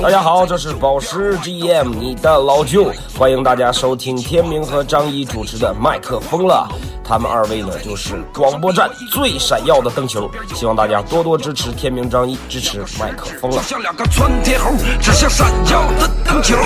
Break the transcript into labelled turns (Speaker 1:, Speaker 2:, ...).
Speaker 1: 大家好，这是宝石 GM，你的老舅，欢迎大家收听天明和张一主持的麦克风了。他们二位呢，就是广播站最闪耀的灯球，希望大家多多支持天明张一，支持麦克风了。
Speaker 2: 像两个窜天猴，指向闪耀的灯球。